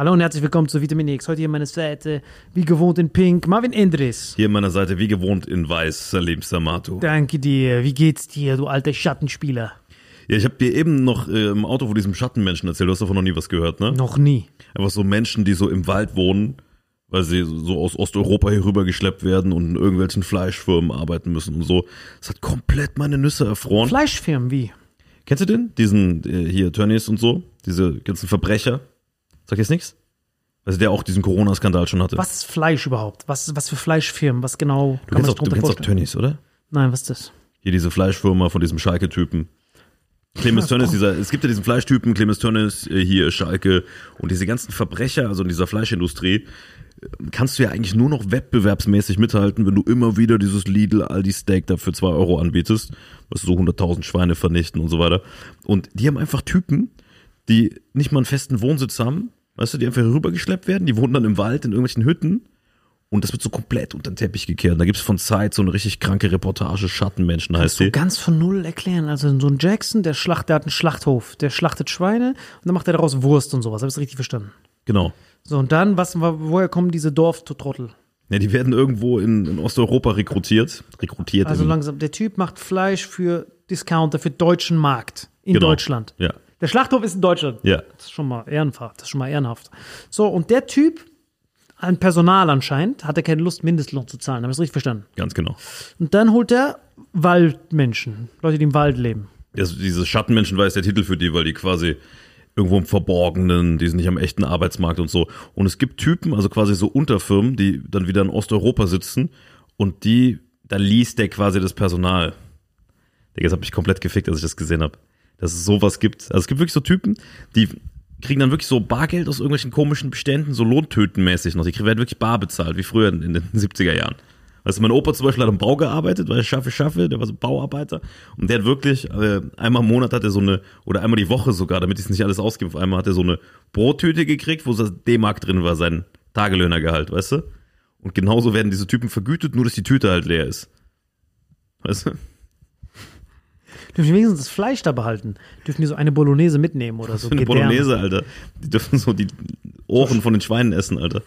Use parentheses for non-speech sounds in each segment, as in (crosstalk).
Hallo und herzlich willkommen zu Vitamin X. Heute hier meine Seite, wie gewohnt in Pink, Marvin Endres. Hier an meiner Seite, wie gewohnt in Weiß, Salim Samato. Danke dir. Wie geht's dir, du alter Schattenspieler? Ja, ich habe dir eben noch äh, im Auto von diesem Schattenmenschen erzählt. Du hast davon noch nie was gehört, ne? Noch nie. Einfach so Menschen, die so im Wald wohnen, weil sie so aus Osteuropa hier rüber geschleppt werden und in irgendwelchen Fleischfirmen arbeiten müssen und so. Das hat komplett meine Nüsse erfroren. Fleischfirmen, wie? Kennst du den? Diesen äh, hier, Tönnies und so? Diese ganzen Verbrecher? Sag jetzt nichts? Also der auch diesen Corona-Skandal schon hatte. Was ist Fleisch überhaupt? Was, was für Fleischfirmen? Was genau Du kennst auch, du kennst auch Tönnies, oder? Nein, was ist das? Hier diese Fleischfirma von diesem Schalke-Typen. Clemens (laughs) Tönnies, dieser, es gibt ja diesen Fleischtypen, Clemens Tönnies, äh, hier Schalke und diese ganzen Verbrecher, also in dieser Fleischindustrie, äh, kannst du ja eigentlich nur noch wettbewerbsmäßig mithalten, wenn du immer wieder dieses Lidl Aldi Steak da für zwei Euro anbietest, was so 100.000 Schweine vernichten und so weiter. Und die haben einfach Typen, die nicht mal einen festen Wohnsitz haben, weißt du, die einfach rübergeschleppt werden, die wohnen dann im Wald in irgendwelchen Hütten und das wird so komplett unter den Teppich gekehrt. Und da gibt's von Zeit so eine richtig kranke Reportage, Schattenmenschen heißt So die. ganz von null erklären. Also so ein Jackson, der schlacht, der hat einen Schlachthof, der schlachtet Schweine und dann macht er daraus Wurst und sowas. Habe ich richtig verstanden? Genau. So, und dann, was, woher kommen diese Dorftrottel? Ja, die werden irgendwo in, in Osteuropa rekrutiert. Rekrutiert. Also langsam, der Typ macht Fleisch für Discounter, für deutschen Markt in Genau. Deutschland. Ja. Der Schlachthof ist in Deutschland. Ja. Das ist schon mal ehrenhaft. Das ist schon mal ehrenhaft. So, und der Typ, ein Personal anscheinend, hatte keine Lust, Mindestlohn zu zahlen. Habe ich richtig verstanden? Ganz genau. Und dann holt er Waldmenschen, Leute, die im Wald leben. Das, diese Schattenmenschen war jetzt der Titel für die, weil die quasi irgendwo im Verborgenen, die sind nicht am echten Arbeitsmarkt und so. Und es gibt Typen, also quasi so Unterfirmen, die dann wieder in Osteuropa sitzen und die, da liest der quasi das Personal. Digga, das hat mich komplett gefickt, als ich das gesehen habe. Dass es sowas gibt. Also es gibt wirklich so Typen, die kriegen dann wirklich so Bargeld aus irgendwelchen komischen Beständen, so Lohntötenmäßig noch. Die werden wirklich bar bezahlt, wie früher in, den 70er Jahren. Weißt du, mein Opa zum Beispiel hat am Bau gearbeitet, weil er schaffe, schaffe, der war so Bauarbeiter. Und der hat wirklich, äh, einmal im Monat hat er so eine, oder einmal die Woche sogar, damit ich es nicht alles ausgebe, einmal hat er so eine Brottüte gekriegt, wo so D-Mark drin war, sein Tagelöhnergehalt, weißt du? Und genauso werden diese Typen vergütet, nur dass die Tüte halt leer ist. Weißt du? Dürfen die wenigstens das Fleisch da behalten? Dürfen die so eine Bolognese mitnehmen oder so? So eine Gedärme? Bolognese, Alter. Die dürfen so die Ohren von den Schweinen essen, Alter.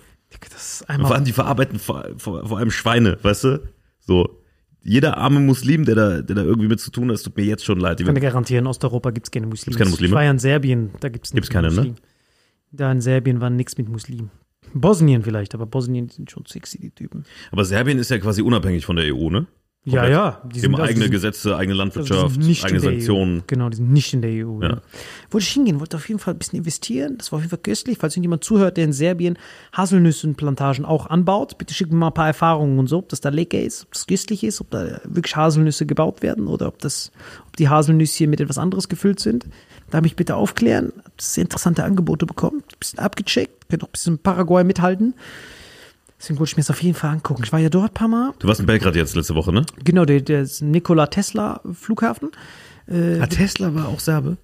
Das ist Vor allem, einmal. die verarbeiten vor, vor, vor allem Schweine, weißt du? So. Jeder arme Muslim, der da, der da irgendwie mit zu tun hat, tut mir jetzt schon leid. Ich kann dir garantieren, in Osteuropa gibt es keine Muslime. keine Muslime? Ich war ja in Serbien, da gibt es Gibt's keine, ne? Da in Serbien war nichts mit Muslimen. Bosnien vielleicht, aber Bosnien sind schon sexy, die Typen. Aber Serbien ist ja quasi unabhängig von der EU, ne? Ja, ja. Die haben also eigene die Gesetze, eigene also die Landwirtschaft, sind nicht eigene der Sanktionen. EU. Genau, die sind nicht in der EU. Ja. Ja. Wollte ich hingehen, wollte auf jeden Fall ein bisschen investieren. Das war auf jeden Fall köstlich. Falls irgendjemand zuhört, der in Serbien Haselnüssenplantagen auch anbaut, bitte schickt mir mal ein paar Erfahrungen und so, ob das da lecker ist, ob das köstlich ist, ob da wirklich Haselnüsse gebaut werden oder ob das, ob die Haselnüsse mit etwas anderes gefüllt sind. Da mich bitte aufklären. Hab sehr interessante Angebote bekommen. Ein bisschen abgecheckt. Könnt auch ein bisschen Paraguay mithalten. Deswegen wollte ich mir das auf jeden Fall angucken. Ich war ja dort ein paar Mal. Du warst in Belgrad jetzt letzte Woche, ne? Genau, der, der Nikola Tesla Flughafen. Ah, Tesla war auch Serbe.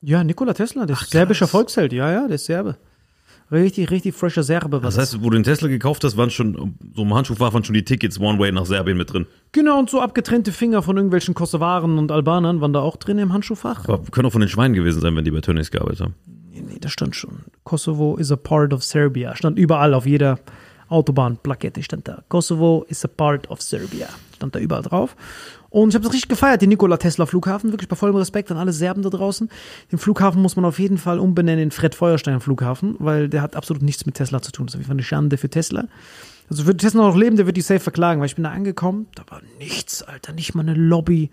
Ja, Nikola Tesla, der ist krass. serbischer Volksheld. Ja, ja, der ist Serbe. Richtig, richtig fresher Serbe. Was Das heißt, wo du den Tesla gekauft hast, waren schon, so im Handschuhfach waren schon die Tickets One Way nach Serbien mit drin. genau, und so abgetrennte Finger von irgendwelchen Kosovaren und Albanern waren da auch drin im Handschuhfach. Aber können auch von den Schweinen gewesen sein, wenn die bei Tönnies gearbeitet haben. Nee, nee, da stand schon. Kosovo is a part of Serbia. Stand überall auf jeder Autobahnplakette stand da. Kosovo is a part of Serbia. Stand da überall drauf. Und ich habe das richtig gefeiert, den Nikola Tesla Flughafen. Wirklich bei vollem Respekt an alle Serben da draußen. Den Flughafen muss man auf jeden Fall umbenennen in Fred Feuerstein Flughafen, weil der hat absolut nichts mit Tesla zu tun. Das ist auf jeden Fall eine Schande für Tesla. Also würde Tesla noch leben, der wird die safe verklagen, weil ich bin da angekommen, da war nichts, Alter, nicht mal eine Lobby.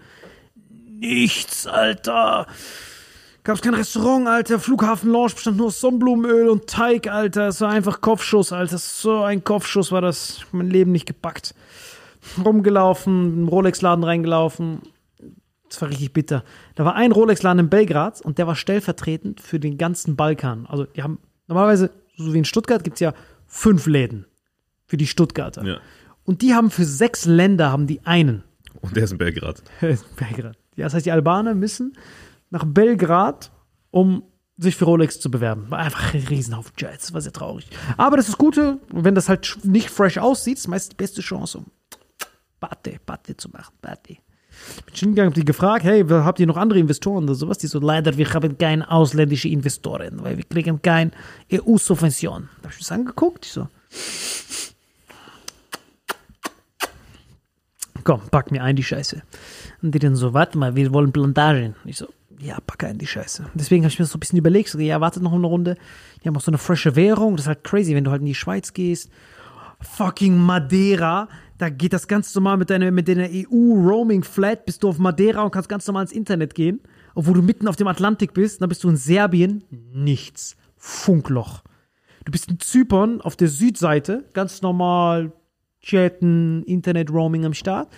Nichts, Alter. Gab es kein Restaurant, Alter. Flughafen-Lounge bestand nur aus Sonnenblumenöl und Teig, Alter. Es war einfach Kopfschuss, Alter. So ein Kopfschuss war das. Mein Leben nicht gepackt. Rumgelaufen, im Rolex-Laden reingelaufen. Das war richtig bitter. Da war ein Rolex-Laden in Belgrad und der war stellvertretend für den ganzen Balkan. Also, die haben normalerweise, so wie in Stuttgart, gibt es ja fünf Läden für die Stuttgarter. Ja. Und die haben für sechs Länder haben die einen. Und der ist in Belgrad. (laughs) Belgrad. Ja, das heißt, die Albaner müssen nach Belgrad, um sich für Rolex zu bewerben. War einfach ein Riesenhaufen Jets. War sehr traurig. Aber das ist Gute, wenn das halt nicht fresh aussieht, ist meist die beste Chance, um Party, Party zu machen. Party. Ich bin schon hingegangen, hab die gefragt, hey, habt ihr noch andere Investoren oder sowas? Die so, leider, wir haben keine ausländische Investoren, weil wir kriegen keine EU-Subvention. Da hab ich das angeguckt, ich so, komm, pack mir ein die Scheiße. Und die dann so, warte mal, wir wollen Plantagen. Ich so, ja, pack ein die Scheiße. Deswegen habe ich mir das so ein bisschen überlegt, so, ja, wartet noch eine Runde. Die haben auch so eine frische Währung, das ist halt crazy, wenn du halt in die Schweiz gehst. Fucking Madeira, da geht das ganz normal mit deiner, mit deiner EU-Roaming-Flat, bist du auf Madeira und kannst ganz normal ins Internet gehen. Obwohl du mitten auf dem Atlantik bist, dann bist du in Serbien, nichts. Funkloch. Du bist in Zypern auf der Südseite, ganz normal, chatten, Internet-Roaming am Start.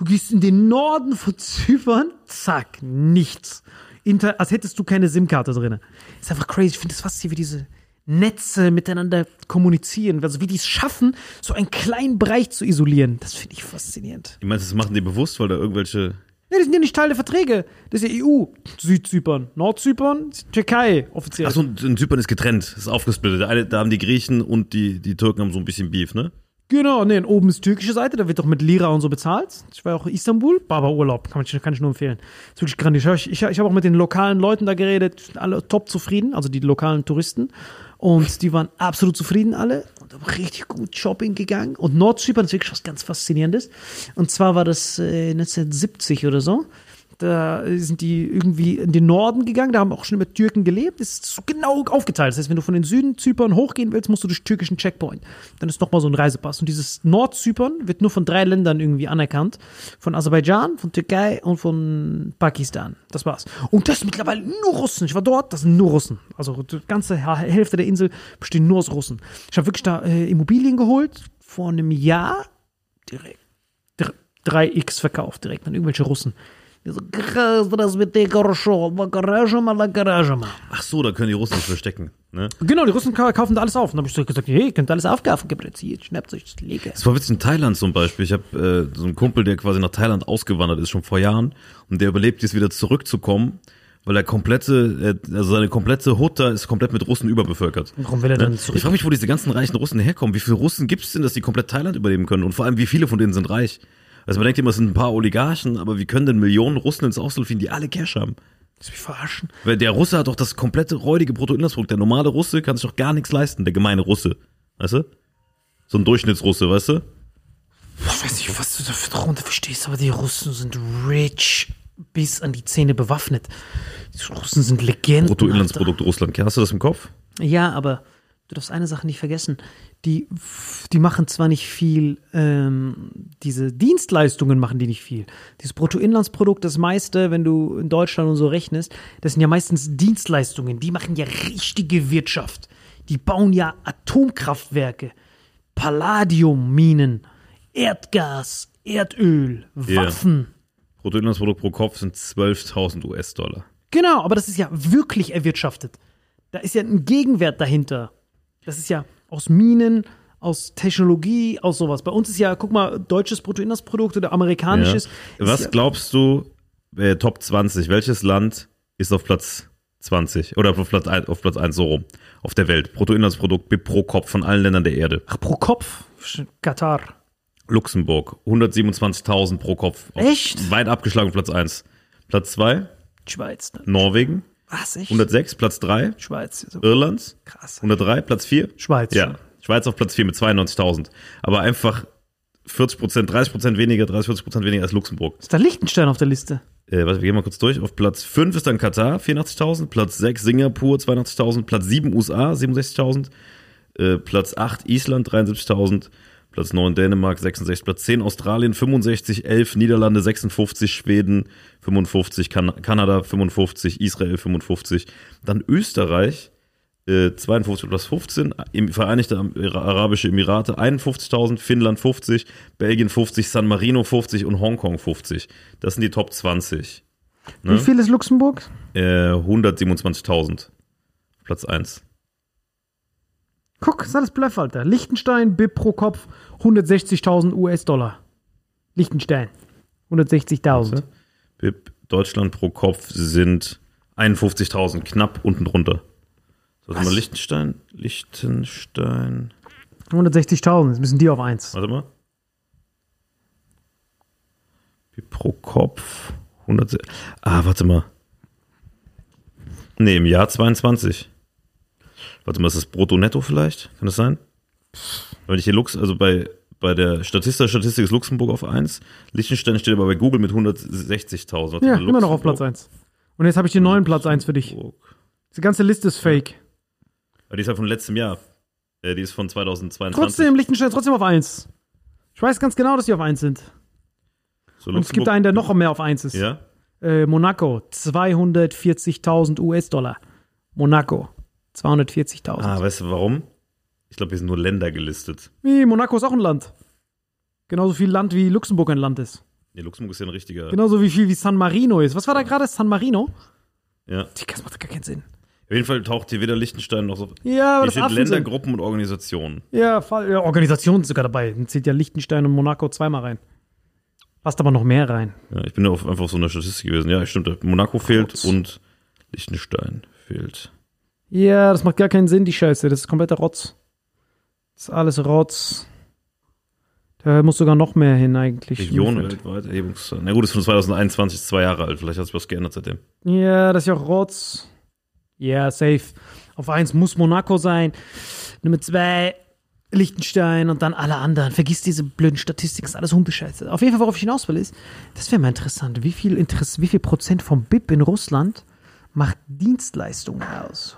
Du gehst in den Norden von Zypern, zack, nichts. Inter als hättest du keine SIM-Karte drin. Ist einfach crazy. Ich finde das faszinierend, wie diese Netze miteinander kommunizieren. Also wie die es schaffen, so einen kleinen Bereich zu isolieren. Das finde ich faszinierend. Ich meine, das machen die bewusst, weil da irgendwelche. Ja, die sind ja nicht Teil der Verträge. Das ist ja EU. Südzypern. Nordzypern, Türkei offiziell. Achso, in Zypern ist getrennt, ist aufgesplittet. Da haben die Griechen und die, die Türken haben so ein bisschen Beef, ne? Genau, nee, oben ist türkische Seite, da wird doch mit Lira und so bezahlt. Ich war auch in Istanbul, Baba-Urlaub, kann, kann ich nur empfehlen. Ist wirklich grandios. Ich, ich, ich habe auch mit den lokalen Leuten da geredet, alle top zufrieden, also die lokalen Touristen. Und die waren absolut zufrieden alle und haben richtig gut Shopping gegangen. Und Nordzypern ist wirklich was ganz Faszinierendes. Und zwar war das äh, 1970 oder so. Da sind die irgendwie in den Norden gegangen, da haben auch schon immer Türken gelebt. Das ist so genau aufgeteilt. Das heißt, wenn du von den Süden Zypern hochgehen willst, musst du durch türkischen Checkpoint. Dann ist nochmal so ein Reisepass. Und dieses Nordzypern wird nur von drei Ländern irgendwie anerkannt. Von Aserbaidschan, von Türkei und von Pakistan. Das war's. Und das mittlerweile nur Russen. Ich war dort, das sind nur Russen. Also die ganze Hälfte der Insel besteht nur aus Russen. Ich habe wirklich da äh, Immobilien geholt vor einem Jahr direkt. 3x verkauft direkt an irgendwelche Russen. Die so, das mit Ach so, da können die Russen verstecken. Ne? Genau, die Russen kaufen da alles auf. Und dann habe ich gesagt, hey, ihr könnt alles aufkaufen, gebrezziert, schnappt euch das Lege. Das war witzig in Thailand zum Beispiel. Ich habe äh, so einen Kumpel, der quasi nach Thailand ausgewandert ist, schon vor Jahren. Und der überlebt jetzt wieder zurückzukommen weil der komplette, also seine komplette Hut da ist komplett mit Russen überbevölkert. Warum will er ne? dann zurück? Ich frage mich, wo diese ganzen reichen Russen herkommen. Wie viele Russen gibt es denn, dass die komplett Thailand überleben können? Und vor allem, wie viele von denen sind reich? Also man denkt immer, es sind ein paar Oligarchen, aber wie können denn Millionen Russen ins Ausland fliegen, die alle Cash haben? Willst du mich verarschen? Weil der Russe hat doch das komplette räudige Bruttoinlandsprodukt. Der normale Russe kann sich doch gar nichts leisten, der gemeine Russe. Weißt du? So ein Durchschnittsrusse, weißt du? Ich weiß nicht, was du da darunter verstehst, aber die Russen sind rich bis an die Zähne bewaffnet. Die Russen sind Legenden. Bruttoinlandsprodukt Russland. Hast du das im Kopf? Ja, aber du darfst eine Sache nicht vergessen. Die, die machen zwar nicht viel, ähm, diese Dienstleistungen machen die nicht viel. Dieses Bruttoinlandsprodukt, das meiste, wenn du in Deutschland und so rechnest, das sind ja meistens Dienstleistungen. Die machen ja richtige Wirtschaft. Die bauen ja Atomkraftwerke, Palladiumminen, Erdgas, Erdöl. Waffen. Bruttoinlandsprodukt pro Kopf sind 12.000 US-Dollar. Genau, aber das ist ja wirklich erwirtschaftet. Da ist ja ein Gegenwert dahinter. Das ist ja aus Minen, aus Technologie, aus sowas. Bei uns ist ja, guck mal, deutsches Bruttoinlandsprodukt oder amerikanisches. ist Was ja, glaubst du, äh, Top 20, welches Land ist auf Platz 20 oder auf Platz 1, auf Platz 1 so rum auf der Welt? Bruttoinlandsprodukt pro Kopf von allen Ländern der Erde. Ach, pro Kopf? Katar. Luxemburg, 127.000 pro Kopf. Echt? Weit abgeschlagen auf Platz 1. Platz 2, Schweiz. Ne? Norwegen, Was, echt? 106, Platz 3, Schweiz. So Irland, krass. 103, Platz 4. Schweiz. Ja, Schweiz auf Platz 4 mit 92.000. Aber einfach 40 Prozent, 30 Prozent weniger, 30, 40 Prozent weniger als Luxemburg. Ist da Liechtenstein auf der Liste? Äh, warte, wir gehen mal kurz durch. Auf Platz 5 ist dann Katar, 84.000. Platz 6 Singapur, 82.000. Platz 7 USA, 67.000. Äh, Platz 8 Island, 73.000. Platz 9 Dänemark, 66. Platz 10 Australien, 65. 11 Niederlande, 56. Schweden, 55. kan Kanada, 55. Israel, 55. Dann Österreich, äh, 52 Platz 15, im Vereinigte Arabische Emirate 51.000, Finnland 50, Belgien 50, San Marino 50 und Hongkong 50. Das sind die Top 20. Wie viel ist Luxemburg? Äh, 127.000. Platz 1. Guck, ist alles Bluff, Alter. Liechtenstein, BIP pro Kopf 160.000 US-Dollar. Liechtenstein. 160.000. BIP Deutschland pro Kopf sind 51.000, knapp unten drunter. So, warte mal, Liechtenstein, Liechtenstein, 160.000. Jetzt müssen die auf 1. warte mal. BIP pro Kopf 100, ah, warte mal. Nee, im Jahr 22. Warte mal, ist das Brutto-Netto vielleicht? Kann das sein? Wenn ich hier Lux, also bei, bei der Statista, Statistik ist Luxemburg auf 1, Liechtenstein steht aber bei Google mit 160.000. Warte Ja, immer noch auf Platz Luxemburg. 1. Und jetzt habe ich den neuen Platz 1 für dich. Die ganze Liste ist fake. Aber die ist ja von letztem Jahr. Äh, die ist von 2022. Trotzdem, Liechtenstein ist trotzdem auf 1. Ich weiß ganz genau, dass die auf 1 sind. So, Und es gibt einen, der noch mehr auf 1 ist. Ja? Äh, Monaco, 240.000 US-Dollar. Monaco, 240.000. Ah, weißt du warum? Ich glaube, hier sind nur Länder gelistet. Wie, Monaco ist auch ein Land. Genauso viel Land wie Luxemburg ein Land ist. Nee, Luxemburg ist ja ein richtiger. Genauso wie viel wie San Marino ist. Was war da gerade? San Marino? Ja. Digga, das macht gar keinen Sinn. Auf jeden Fall taucht hier weder Liechtenstein noch so. Ja, aber Hier das steht Affen Länder, sind. Gruppen und Organisationen. Ja, ja, Organisation ist sogar dabei. Dann zählt ja Liechtenstein und Monaco zweimal rein. Passt aber noch mehr rein. Ja, ich bin ja auf, einfach so einer Statistik gewesen. Ja, stimmt. Monaco fehlt Rotz. und Liechtenstein fehlt. Ja, das macht gar keinen Sinn, die Scheiße. Das ist kompletter Rotz. Das ist alles Rotz. Da muss sogar noch mehr hin eigentlich. Region weltweit, Erhebungszahl. Na gut, ist von 2021, ist zwei Jahre alt. Vielleicht hat sich was geändert seitdem. Ja, das ist ja auch Rotz. Ja, safe. Auf eins muss Monaco sein. Nummer zwei Liechtenstein und dann alle anderen. Vergiss diese blöden Statistiken, ist alles Hundescheiße. Auf jeden Fall, worauf ich hinaus will, ist, das wäre mal interessant. Wie viel, Interess wie viel Prozent vom BIP in Russland macht Dienstleistungen aus?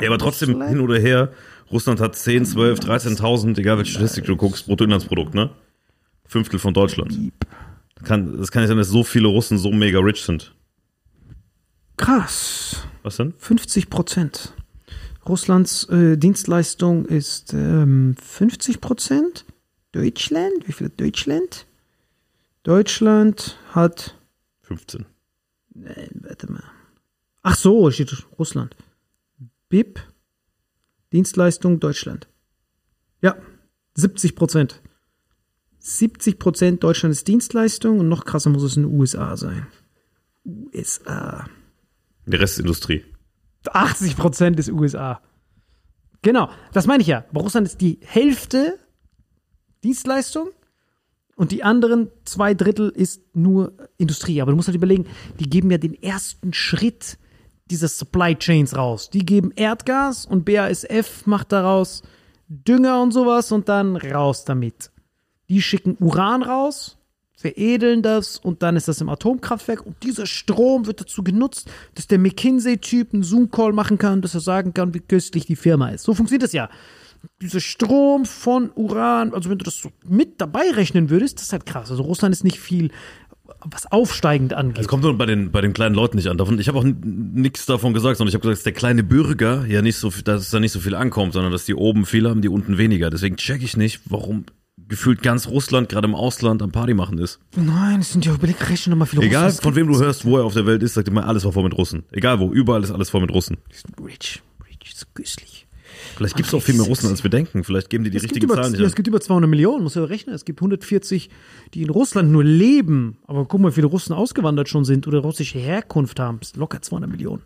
Ja, aber trotzdem hin oder her. Russland hat 10, 12, 13.000, egal welche Statistik du guckst, Bruttoinlandsprodukt, ne? Fünftel von Deutschland. Kann, das kann nicht sein, dass so viele Russen so mega rich sind. Krass. Was denn? 50 Prozent. Russlands äh, Dienstleistung ist ähm, 50 Prozent. Deutschland, wie viel hat Deutschland? Deutschland hat, 15. nein, warte mal. Ach so, steht Russland. BIP, Dienstleistung Deutschland. Ja, 70 Prozent. 70 Prozent Deutschland ist Dienstleistung und noch krasser muss es in den USA sein. USA. Der Rest ist Industrie. 80 Prozent ist USA. Genau, das meine ich ja. Bei Russland ist die Hälfte Dienstleistung und die anderen zwei Drittel ist nur Industrie. Aber du musst halt überlegen, die geben ja den ersten Schritt dieser Supply Chains raus. Die geben Erdgas und BASF macht daraus Dünger und sowas und dann raus damit. Die schicken Uran raus, veredeln das und dann ist das im Atomkraftwerk und dieser Strom wird dazu genutzt, dass der McKinsey-Typ einen Zoom-Call machen kann, dass er sagen kann, wie köstlich die Firma ist. So funktioniert das ja. Dieser Strom von Uran, also wenn du das so mit dabei rechnen würdest, das ist halt krass. Also Russland ist nicht viel, was aufsteigend angeht. Es kommt nur bei den, bei den kleinen Leuten nicht an. Davon, ich habe auch nichts davon gesagt, sondern ich habe gesagt, dass der kleine Bürger ja nicht so, viel- dass da nicht so viel ankommt, sondern dass die oben viel haben, die unten weniger. Deswegen check ich nicht, warum gefühlt ganz Russland gerade im Ausland am Party machen ist. Nein, es sind ja, überleg, rechne nochmal viele Egal, Russen von wem du hörst, wo er auf der Welt ist, sagt immer, alles war voll mit Russen. Egal wo, überall ist alles voll mit Russen. Rich, rich, ist köstlich. Vielleicht gibt es auch viel mehr Russen, als wir denken. Vielleicht geben die die Es richtigen über, Zahlen ja, nicht es an. gibt über 200 Millionen, muss ja rechnen. Es gibt 140, die in Russland nur leben. Aber guck mal, wie viele Russen ausgewandert schon sind oder russische Herkunft haben. Locker 200 Millionen.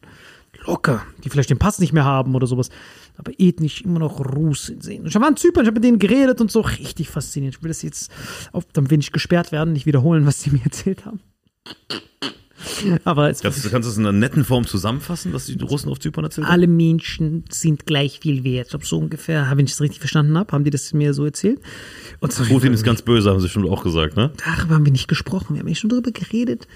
Locker. Die vielleicht den Pass nicht mehr haben oder sowas. Aber ethnisch immer noch Russen sehen. Ich war in Zypern, ich habe mit denen geredet und so. Richtig faszinierend. Ich will das jetzt, auf, dann will ich gesperrt werden, nicht wiederholen, was sie (laughs) mir erzählt haben. (laughs) Aber es Kannst, du- kannst du es in einer netten Form zusammenfassen, was die Russen auf Zypern erzählt haben? alle Menschen sind gleich viel wert. Ich glaube, so ungefähr, wenn ich das richtig verstanden habe, haben die das mir so erzählt. Und so Putin ist (laughs) ganz böse, haben sie schon auch gesagt, ne? darüber haben wir nicht gesprochen. Wir haben nicht schon darüber geredet,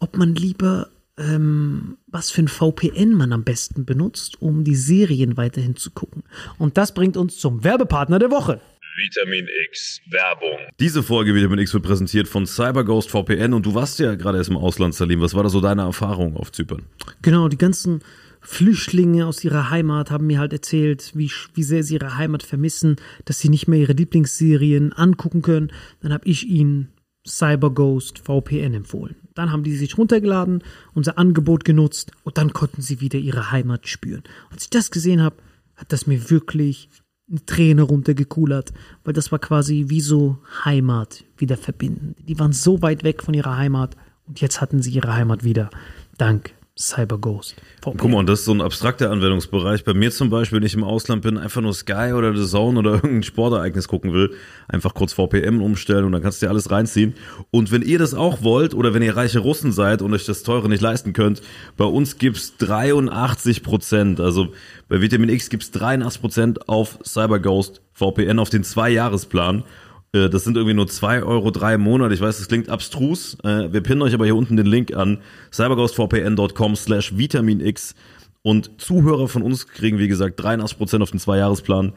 ob man lieber, ähm, was für ein VPN man am besten benutzt, um die Serien weiterhin zu gucken. Und das bringt uns zum Werbepartner der Woche. Vitamin X Werbung. Diese Folge Vitamin X wird präsentiert von CyberGhost VPN und du warst ja gerade erst im Ausland, Salim. Was war da so deine Erfahrung auf Zypern? Genau, die ganzen Flüchtlinge aus ihrer Heimat haben mir halt erzählt, wie, wie sehr sie ihre Heimat vermissen, dass sie nicht mehr ihre Lieblingsserien angucken können. Dann habe ich ihnen CyberGhost VPN empfohlen. Dann haben die sich runtergeladen, unser Angebot genutzt und dann konnten sie wieder ihre Heimat spüren. Als ich das gesehen habe, hat das mir wirklich eine Träne runtergekulert, weil das war quasi wie so Heimat wieder verbinden. Die waren so weit weg von ihrer Heimat und jetzt hatten sie ihre Heimat wieder. Dank CyberGhost. Guck mal, und das ist so ein abstrakter Anwendungsbereich. Bei mir zum Beispiel, wenn ich im Ausland bin, einfach nur Sky oder The Zone oder (laughs) irgendein Sportereignis gucken will, einfach kurz VPN umstellen und dann kannst du dir alles reinziehen. Und wenn ihr das auch wollt oder wenn ihr reiche Russen seid und euch das teure nicht leisten könnt, bei uns gibt's 83 Prozent. Also bei Vitamin X gibt's 83 Prozent auf CyberGhost VPN auf den Zwei-Jahresplan. Äh, Das sind irgendwie nur 2 Euro im Monat. Ich weiß, das klingt abstrus. Äh, Wir pinnen euch aber hier unten den Link an cyberghostvpn.com slash vitaminx und Zuhörer von uns kriegen, wie gesagt, 83% auf den Zwei-Jahresplan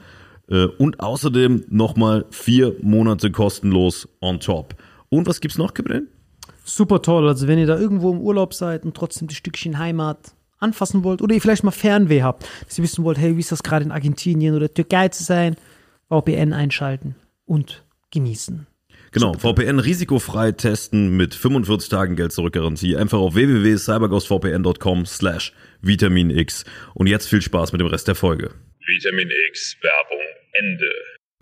äh, und außerdem nochmal vier Monate kostenlos on top. Und was gibt's noch, Gabriel? Super toll. Also wenn ihr da irgendwo im Urlaub seid und trotzdem das Stückchen Heimat anfassen wollt oder ihr vielleicht mal Fernweh habt, dass ihr wissen wollt, hey, wie ist das gerade in Argentinien oder Türkei zu sein, VPN einschalten und genießen. Genau, VPN risikofrei testen mit 45 Tagen Geld zurück Garantie. Einfach auf www.cyberghostvpn.com slash Vitamin X. Und jetzt viel Spaß mit dem Rest der Folge. Vitamin X Werbung Ende.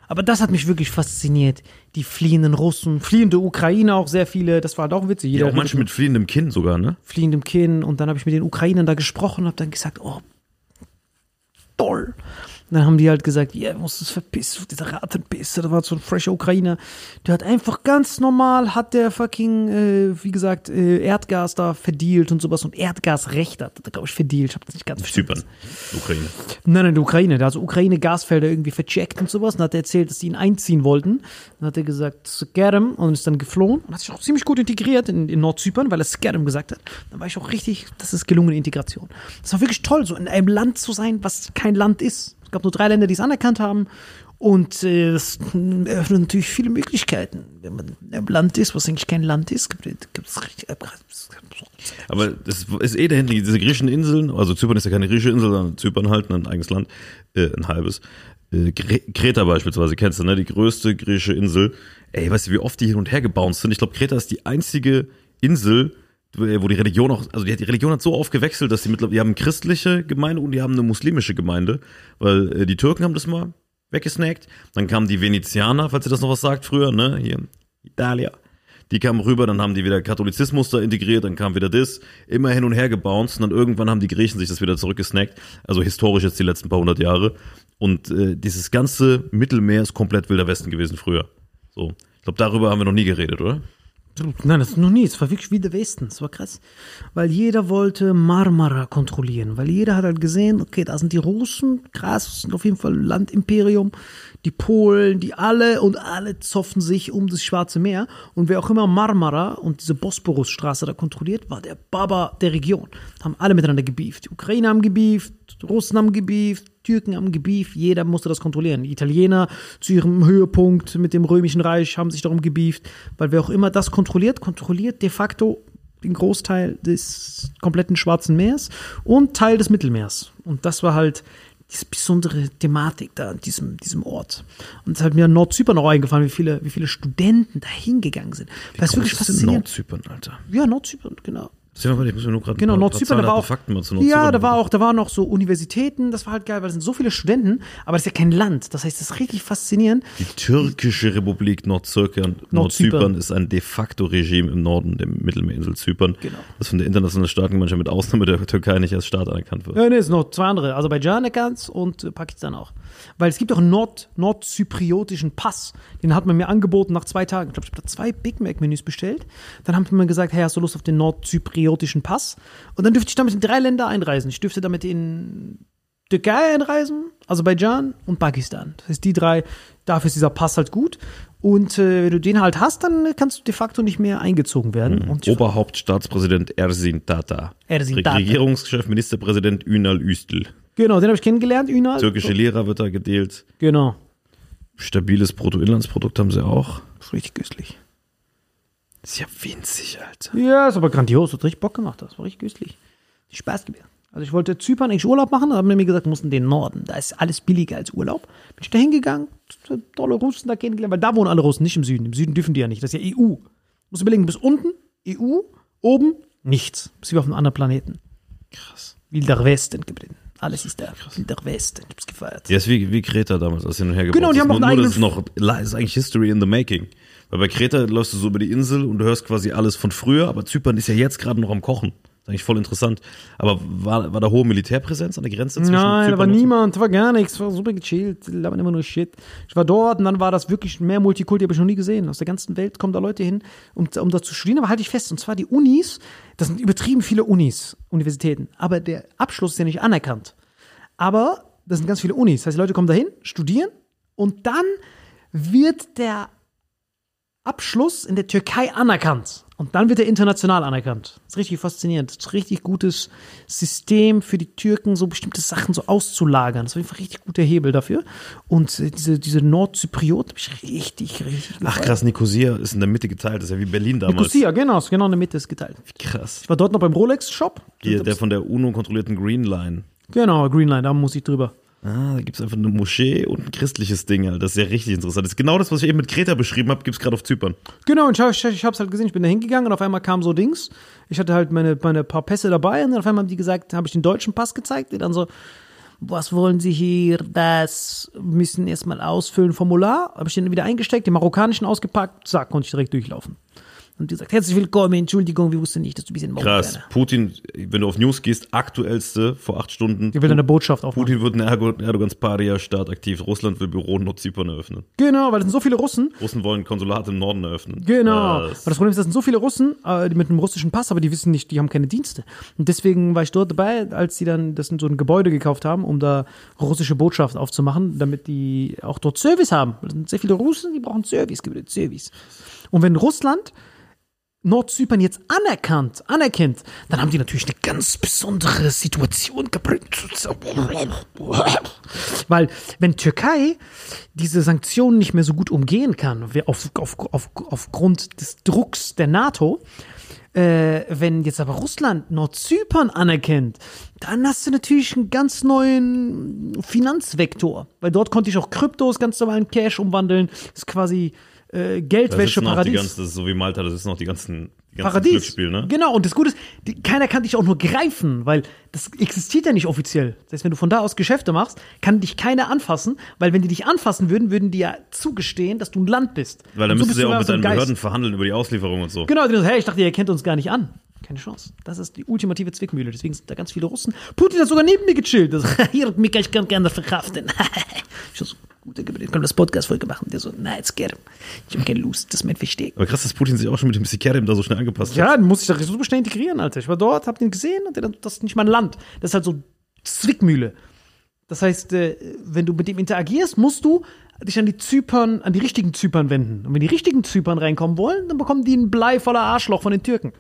Aber das hat mich wirklich fasziniert. Die fliehenden Russen, fliehende Ukrainer auch sehr viele. Das war halt auch witzig. Ja, Jeder auch manche mit fliehendem Kinn sogar, ne? fliehendem Kinn. Und dann habe ich mit den Ukrainern da gesprochen und habe dann gesagt, oh, toll. Und dann haben die halt gesagt, ja, yeah, muss das verpissen, dieser Ratenpisser. Da war so ein fresher Ukrainer. Der hat einfach ganz normal, hat der fucking, äh, wie gesagt, äh, Erdgas da verdealt und sowas. Und Erdgasrecht hat er, glaube ich, verdealt. Ich habe das nicht ganz Zypern, Ukraine. Nein, nein, die Ukraine. Der hat so Ukraine-Gasfelder irgendwie vercheckt und sowas. Und hat er erzählt, dass die ihn einziehen wollten. Dann hat er gesagt, Skerem und ist dann geflohen. Und hat sich auch ziemlich gut integriert in, in Nordzypern, weil er Skerem gesagt hat. Dann war ich auch richtig, das ist gelungene Integration. Das war wirklich toll, so in einem Land zu sein, was kein Land ist. Es gab nur drei Länder, die es anerkannt haben. Und äh, das eröffnet natürlich viele Möglichkeiten. Wenn man in einem Land ist, was eigentlich kein Land ist, gibt es richtig. Aber das ist eh dahinter, diese griechischen Inseln, also Zypern ist ja keine griechische Insel, sondern Zypern halt ein eigenes Land, äh, ein halbes. Äh, Kreta beispielsweise, kennst du, ne? Die größte griechische Insel. Ey, weißt du, wie oft die hin und her gebounced sind? Ich glaube, Kreta ist die einzige Insel, wo die Religion auch, also die, die Religion hat so oft gewechselt, dass die mittlerweile, die haben eine christliche Gemeinde und die haben eine muslimische Gemeinde, weil äh, die Türken haben das mal weggesnackt. Dann kamen die Venezianer, falls ihr das noch was sagt früher, ne? Hier, Italia. Die kamen rüber, dann haben die wieder Katholizismus da integriert, dann kam wieder das, immer hin und her gebounced und dann irgendwann haben die Griechen sich das wieder zurückgesnackt. Also historisch jetzt die letzten paar hundert Jahre. Und äh, dieses ganze Mittelmeer ist komplett wilder Westen gewesen früher. So. Ich glaube, darüber haben wir noch nie geredet, oder? Nein, das ist noch nie. Es war wirklich wie der Westen. Es war krass. Weil jeder wollte Marmara kontrollieren. Weil jeder hat halt gesehen, okay, da sind die Russen, krass, sind auf jeden Fall Landimperium. Die Polen, die alle und alle zoffen sich um das Schwarze Meer. Und wer auch immer Marmara und diese Bosporusstraße da kontrolliert, war der Baba der Region. Haben alle miteinander gebieft. Die Ukrainer haben gebieft, Russen haben gebieft, Türken haben gebieft, jeder musste das kontrollieren. Die Italiener zu ihrem Höhepunkt mit dem Römischen Reich haben sich darum gebieft, weil wer auch immer das kontrolliert, kontrolliert de facto den Großteil des kompletten Schwarzen Meers und Teil des Mittelmeers. Und das war halt diese besondere Thematik da an diesem, diesem Ort. Und es hat mir in Nordzypern auch eingefallen, wie viele, wie viele Studenten da hingegangen sind. Weil es wirklich Groß ist denn faszinierend. Nordzypern, Alter. Ja, Nordzypern, genau. Ich muss mir nur gerade Genau, Nordzypern, da war auch, Fakten mal zu ja, Nordzypern da war auch, da waren noch so Universitäten, das war halt geil, weil es sind so viele Studenten, aber das ist ja kein Land, das heißt, das ist richtig faszinierend. Die türkische Republik Nordzypern, Nordzypern ist ein de facto Regime im Norden der Mittelmeerinsel Zypern, Genau. das von der internationalen Staatengemeinschaft mit Ausnahme der Türkei nicht als Staat anerkannt wird. Ja, nee, es sind noch zwei andere, Aserbaidschan erkannt und Pakistan auch. Weil es gibt auch einen Nord nordzypriotischen Pass, den hat man mir angeboten nach zwei Tagen. Ich glaube, ich habe da zwei Big Mac-Menüs bestellt. Dann haben sie mir gesagt, hey, hast du Lust auf den nordzypriotischen Pass? Und dann dürfte ich damit in drei Länder einreisen. Ich dürfte damit in Türkei einreisen, Aserbaidschan und Pakistan. Das heißt, die drei, dafür ist dieser Pass halt gut. Und äh, wenn du den halt hast, dann kannst du de facto nicht mehr eingezogen werden. Und ich- Oberhauptstaatspräsident Ersin Tata. Ersin Tata. Regierungschef, Ministerpräsident Ünal Üstel. Genau, den habe ich kennengelernt, Ünal. Türkische Lira wird da gedealt. Genau. Stabiles Bruttoinlandsprodukt haben sie auch. Ist richtig köstlich. Ist ja winzig, Alter. Ja, ist aber grandios. Hat richtig Bock gemacht. Das war richtig köstlich. Hat Spaß gemacht. Also ich wollte Zypern eigentlich Urlaub machen, haben mir gesagt, wir mussten den Norden. Da ist alles billiger als Urlaub. Bin ich da hingegangen, tolle Russen da kennengelernt, weil da wohnen alle Russen, nicht im Süden. Im Süden dürfen die ja nicht. Das ist ja EU. Muss überlegen, bis unten, EU, oben, nichts. Bis wie auf einem anderen Planeten. Krass. Wilder Westen geblieben. Alles ist da. Wilder Westen. Ich hab's gefeiert. Ja, ist wie, wie Kreta damals, als hin und her gebaut Genau, die haben auch nur, einen nur, das ist noch, das ist eigentlich History in the making. Weil bei Kreta läufst du so über die Insel und du hörst quasi alles von früher, aber Zypern ist ja jetzt gerade noch am Kochen. Eigentlich voll interessant. Aber war, war da hohe Militärpräsenz an der Grenze zwischen Nein, da war niemand, da war gar nichts, war super gechillt, labern immer nur Shit. Ich war dort und dann war das wirklich mehr Multikulti, habe ich noch nie gesehen. Aus der ganzen Welt kommen da Leute hin, um, um das zu studieren, aber halte ich fest, und zwar die Unis, das sind übertrieben viele Unis, Universitäten, aber der Abschluss ist ja nicht anerkannt. Aber das sind ganz viele Unis, das heißt, die Leute kommen dahin, studieren und dann wird der Abschluss in der Türkei anerkannt. Und dann wird er international anerkannt. Das ist richtig faszinierend. Das ist ein richtig gutes System für die Türken, so bestimmte Sachen so auszulagern. Das ist einfach ein richtig guter Hebel dafür. Und äh, diese, diese Nordzyprioten habe ich richtig, richtig Ach krass, Nicosia ist in der Mitte geteilt. Das ist ja wie Berlin damals. Nicosia, genau, genau in der Mitte ist geteilt. Krass. Ich war dort noch beim Rolex-Shop. Hier, der von der UNO kontrollierten Green Line. Genau, Greenline, da muss ich drüber. Ah, da gibt es einfach eine Moschee und ein christliches Ding, Alter. Das ist ja richtig interessant. Das ist genau das, was ich eben mit Kreta beschrieben habe, gibt es gerade auf Zypern. Genau, und ich, ich, ich hab's halt gesehen, ich bin da hingegangen und auf einmal kam so Dings. Ich hatte halt meine, meine paar Pässe dabei und dann auf einmal haben die gesagt, habe ich den deutschen Pass gezeigt, die dann so, was wollen Sie hier, das müssen erstmal ausfüllen, Formular. Habe ich den wieder eingesteckt, den marokkanischen ausgepackt, zack, konnte ich direkt durchlaufen. Und die sagt, herzlich willkommen, Entschuldigung, wir wussten nicht, dass du ein bisschen Krass. Marokkaner. Putin, wenn du auf News gehst, aktuellste vor acht Stunden. Die will eine Botschaft aufmachen. Putin wird in Erdogans Paria-Staat aktiv. Russland will Büro in Nordzypern eröffnen. Genau, weil es sind so viele Russen. Russen wollen Konsulat im Norden eröffnen. Genau. Das- Aber das Problem ist, das sind so viele Russen äh, die mit einem russischen Pass, aber die wissen nicht, die haben keine Dienste. Und deswegen war ich dort dabei, als sie dann das so ein Gebäude gekauft haben, um da russische Botschaft aufzumachen, damit die auch dort Service haben. Das sind sehr viele Russen, die brauchen Service, Service. Und wenn Russland Nordzypern jetzt anerkannt, anerkennt, dann haben die natürlich eine ganz besondere Situation gebracht. Weil wenn Türkei diese Sanktionen nicht mehr so gut umgehen kann, auf, auf, auf, aufgrund des Drucks der NATO, äh, wenn jetzt aber Russland Nordzypern anerkennt, dann hast du natürlich einen ganz neuen Finanzvektor. Weil dort konnte ich auch Kryptos ganz normal in Cash umwandeln. Das ist quasi äh, Da Geldwäsche, sitzen auch die Paradies. ganzen, das ist so wie Malta, das ist noch die ganzen, die ganzen Paradies. Glücksspiele, ne? Genau, und das Gute ist, die, keiner kann dich auch nur greifen, weil das existiert ja nicht offiziell. Das heißt, wenn du von da aus Geschäfte machst, kann dich keiner anfassen, weil wenn die dich anfassen würden, würden die ja zugestehen, dass du ein Land bist. Weil dann so müsstest du ja auch mit so deinen Geist. Behörden verhandeln über die Auslieferung und so. Genau, die sagen, hey, ich dachte, ihr kennt uns gar nicht an. Keine Chance. Das ist die ultimative Zwickmühle. Deswegen sind da ganz viele Russen. Putin hat sogar neben mir gechillt. Das, (laughs) hier, Mika, ich kann gerne verkraften. (laughs) ich so, gute Gebete, können wir das Podcast-Folge machen? Der so, na, jetzt gerne. Ich habe keine Lust, das ist mein Versteck. Aber krass, dass Putin sich auch schon mit dem Sikerem da so schnell angepasst hat. Ja, den muss ich da super schnell integrieren, Alter. Ich war dort, hab den gesehen und der, das ist nicht mein Land. Das ist halt so Zwickmühle. Das heißt, äh, wenn du mit dem interagierst, musst du dich an die Zypern, an die richtigen Zypern wenden. Und wenn die richtigen Zypern reinkommen wollen, dann bekommen die ein Blei voller Arschloch von den Türken.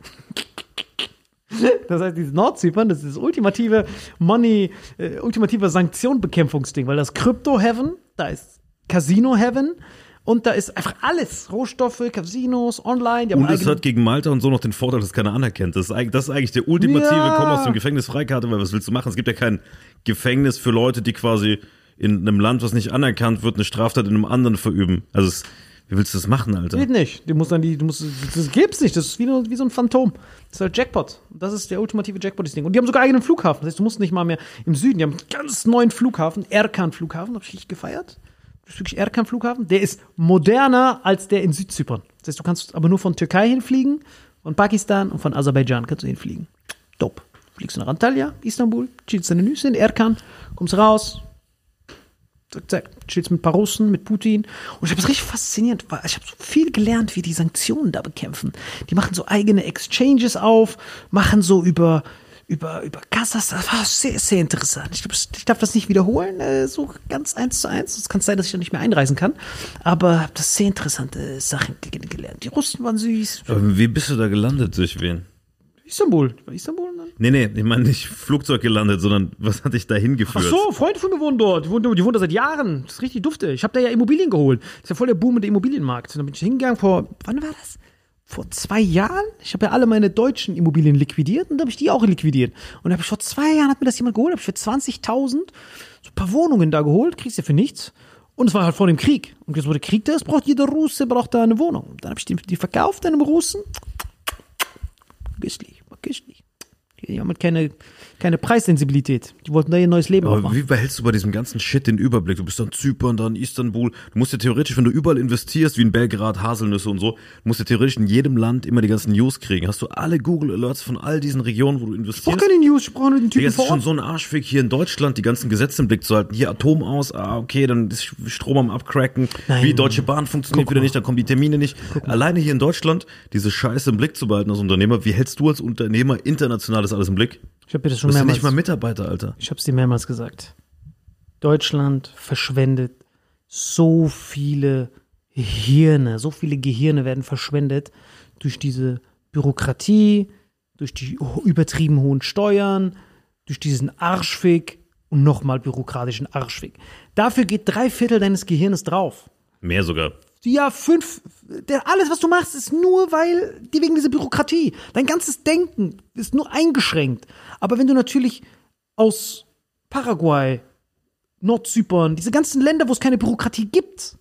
Das heißt, dieses Nordzypern, das ist das ultimative Money, äh, ultimative Sanktionbekämpfungsding, weil das Crypto-Heaven, da ist Casino-Heaven und da ist einfach alles. Rohstoffe, Casinos, online, Und es hat gegen Malta und so noch den Vorteil, dass keiner anerkennt. Das ist eigentlich, das ist eigentlich der ultimative Ja. Komm aus dem Gefängnis Freikarte, weil was willst du machen? Es gibt ja kein Gefängnis für Leute, die quasi in einem Land, was nicht anerkannt wird, eine Straftat in einem anderen verüben. Also es, wie willst du das machen, Alter? Geht nicht. Du musst dann die, du musst, das gibt's nicht. Das ist wie, wie so ein Phantom. Das ist halt Jackpot. Das ist der ultimative Jackpot, dieses Ding. Und die haben sogar eigenen Flughafen. Das heißt, du musst nicht mal mehr im Süden. Die haben einen ganz neuen Flughafen, Erkan-Flughafen. Hab ich richtig gefeiert. Das ist wirklich Erkan-Flughafen. Der ist moderner als der in Südzypern. Das heißt, du kannst aber nur von Türkei hinfliegen, von Pakistan und von Aserbaidschan kannst du hinfliegen. Top. Fliegst du nach Antalya, Istanbul, chillst deine Nüsse in Erkan, kommst raus, zack, zack, chillst mit ein paar Russen, mit Putin. Und ich habe es richtig faszinierend, weil ich habe so viel gelernt, wie die Sanktionen da bekämpfen. Die machen so eigene Exchanges auf, machen so über über über Kassas, das war sehr sehr interessant. Ich, glaub, ich darf das nicht wiederholen, äh, so ganz eins zu eins. Es kann sein, dass ich da nicht mehr einreisen kann, aber habe das sehr interessante Sachen gelernt. Die Russen waren süß. Aber wie bist du da gelandet? Durch wen? Istanbul, Istanbul? Ne? Nee, nee, ich meine nicht Flugzeug gelandet, sondern was hat dich da Ach hingeführt? so, Freunde von mir wohnen dort. Die wohnen, die wohnen da seit Jahren. Das ist richtig dufte. Ich habe da ja Immobilien geholt. Das ist ja voll der boomende Immobilienmarkt. Und dann bin ich hingegangen vor, wann war das? Vor zwei Jahren? Ich habe ja alle meine deutschen Immobilien liquidiert und dann habe ich die auch liquidiert. Und habe ich vor zwei Jahren hat mir das jemand geholt, habe ich für 20.000 so ein paar Wohnungen da geholt, kriegst ja für nichts. Und es war halt vor dem Krieg. Und jetzt, wo der Krieg da ist, braucht jeder Russe, braucht da eine Wohnung. Dann habe ich die, die verkauft einem Russen. Köstlich, war haben halt keine, keine Preissensibilität. Die wollten da ihr neues Leben Aber aufmachen. wie behältst du bei diesem ganzen Shit den Überblick? Du bist dann Zypern, dann Istanbul. Du musst ja theoretisch, wenn du überall investierst, wie in Belgrad, Haselnüsse und so, musst du theoretisch in jedem Land immer die ganzen News kriegen. Hast du alle Google Alerts von all diesen Regionen, wo du Ich brauche investierst? keine News, ich brauche nur den Digga, Typen es ist vor schon Ort. so ein Arschweg hier in Deutschland, die ganzen Gesetze im Blick zu halten. Hier Atom aus, ah, okay, dann ist Strom am Abcracken. Nein. Wie Deutsche Bahn funktioniert Guck wieder mal. nicht, dann kommen die Termine nicht. Alleine hier in Deutschland, diese Scheiße im Blick zu behalten als Unternehmer. Wie hältst du als Unternehmer international das alles im Blick? Ich habe dir das Du schon bist ja mehrmals, nicht mal Mitarbeiter, Alter. ich habe es dir mehrmals gesagt. Deutschland verschwendet so viele Hirne, so viele Gehirne werden verschwendet durch diese Bürokratie, durch die übertrieben hohen Steuern, durch diesen Arschweg und nochmal bürokratischen Arschweg. Dafür geht drei Viertel deines Gehirnes drauf. Mehr sogar. Ja, fünf. Der, alles, was du machst, ist nur, weil die wegen dieser Bürokratie. Dein ganzes Denken ist nur eingeschränkt. Aber wenn du natürlich aus Paraguay Nordzypern, diese ganzen Länder, wo es keine Bürokratie gibt,